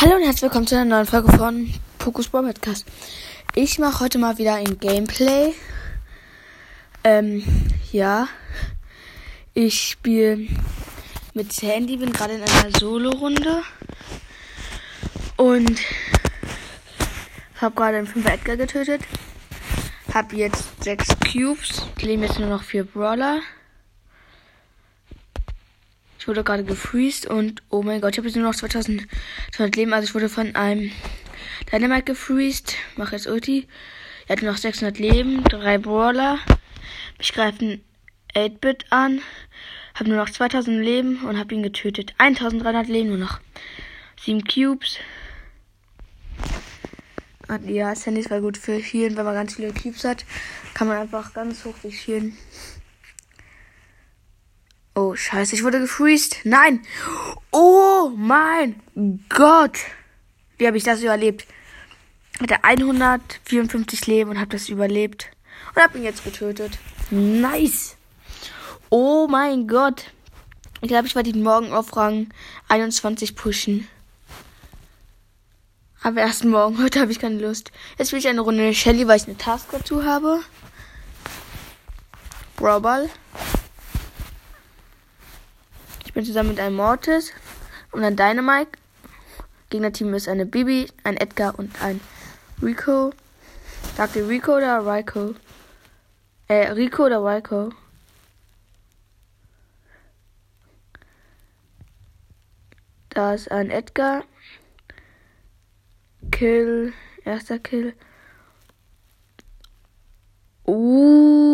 Hallo und herzlich willkommen zu einer neuen Folge von Pokus Sport Podcast. Ich mache heute mal wieder ein Gameplay. Ähm, ja. Ich spiele mit Sandy, bin gerade in einer Solo-Runde. Und habe gerade einen 5 Edgar getötet. Hab jetzt 6 Cubes. Leben jetzt nur noch 4 Brawler. Ich wurde gerade gefreezed und oh mein Gott, ich habe jetzt nur noch 2200 Leben. Also ich wurde von einem Dynamite gefreezed. Mache jetzt Ulti. Er hat noch 600 Leben, drei Brawler. Ich greife einen 8-Bit an. Habe nur noch 2000 Leben und habe ihn getötet. 1300 Leben nur noch. 7 Cubes. Und ja, Sandy ist gut für Healen, wenn man ganz viele Cubes hat. Kann man einfach ganz hoch healen. Oh, scheiße, ich wurde gefreezed. Nein. Oh mein Gott. Wie habe ich das überlebt? Hatte 154 Leben und habe das überlebt. Und habe ihn jetzt getötet. Nice. Oh mein Gott. Ich glaube, ich werde ihn morgen auf Rang 21 pushen. Aber erst morgen. Heute habe ich keine Lust. Jetzt will ich eine Runde Shelly, weil ich eine Task dazu habe. Brawlball bin zusammen mit einem Mortis und einem Dynamite. Gegnerteam ist eine Bibi, ein Edgar und ein Rico. Sagt ihr Rico oder Rico? Äh, Rico oder Rico? Da ist ein Edgar. Kill. Erster Kill. Uh,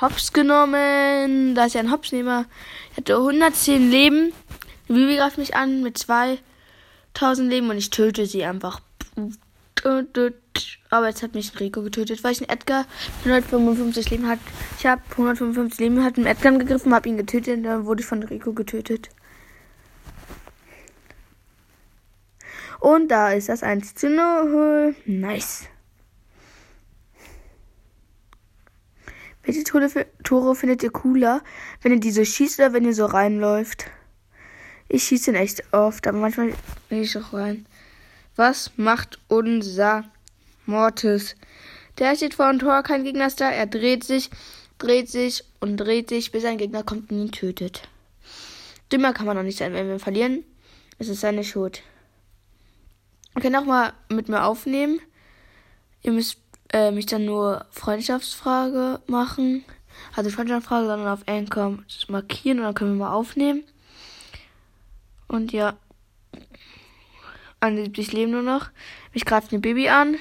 Hops genommen. Da ist ja ein Hopsnehmer. Ich hatte 110 Leben. Vivi greift mich an mit 2000 Leben und ich töte sie einfach. Aber jetzt hat mich ein Rico getötet, weil ich einen Edgar 155 Leben hat. Ich habe 155 Leben, hat einen Edgar gegriffen, habe ihn getötet und dann wurde ich von Rico getötet. Und da ist das 1 zu 0. Nice. Welche Tore, Tore findet ihr cooler, wenn ihr die so schießt oder wenn ihr so reinläuft? Ich schieße ihn echt oft, aber manchmal gehe ich auch rein. Was macht unser Mortis? Der steht vor dem Tor, kein Gegner ist da. Er dreht sich, dreht sich und dreht sich, bis ein Gegner kommt und ihn tötet. Dümmer kann man noch nicht sein, wenn wir verlieren. Es ist seine Schuld. Ihr könnt auch mal mit mir aufnehmen. Ihr müsst äh, mich dann nur Freundschaftsfrage machen. Also Freundschaftsfrage, sondern auf Anchor markieren und dann können wir mal aufnehmen. Und ja. 71 leben nur noch. Mich greift ein Baby an.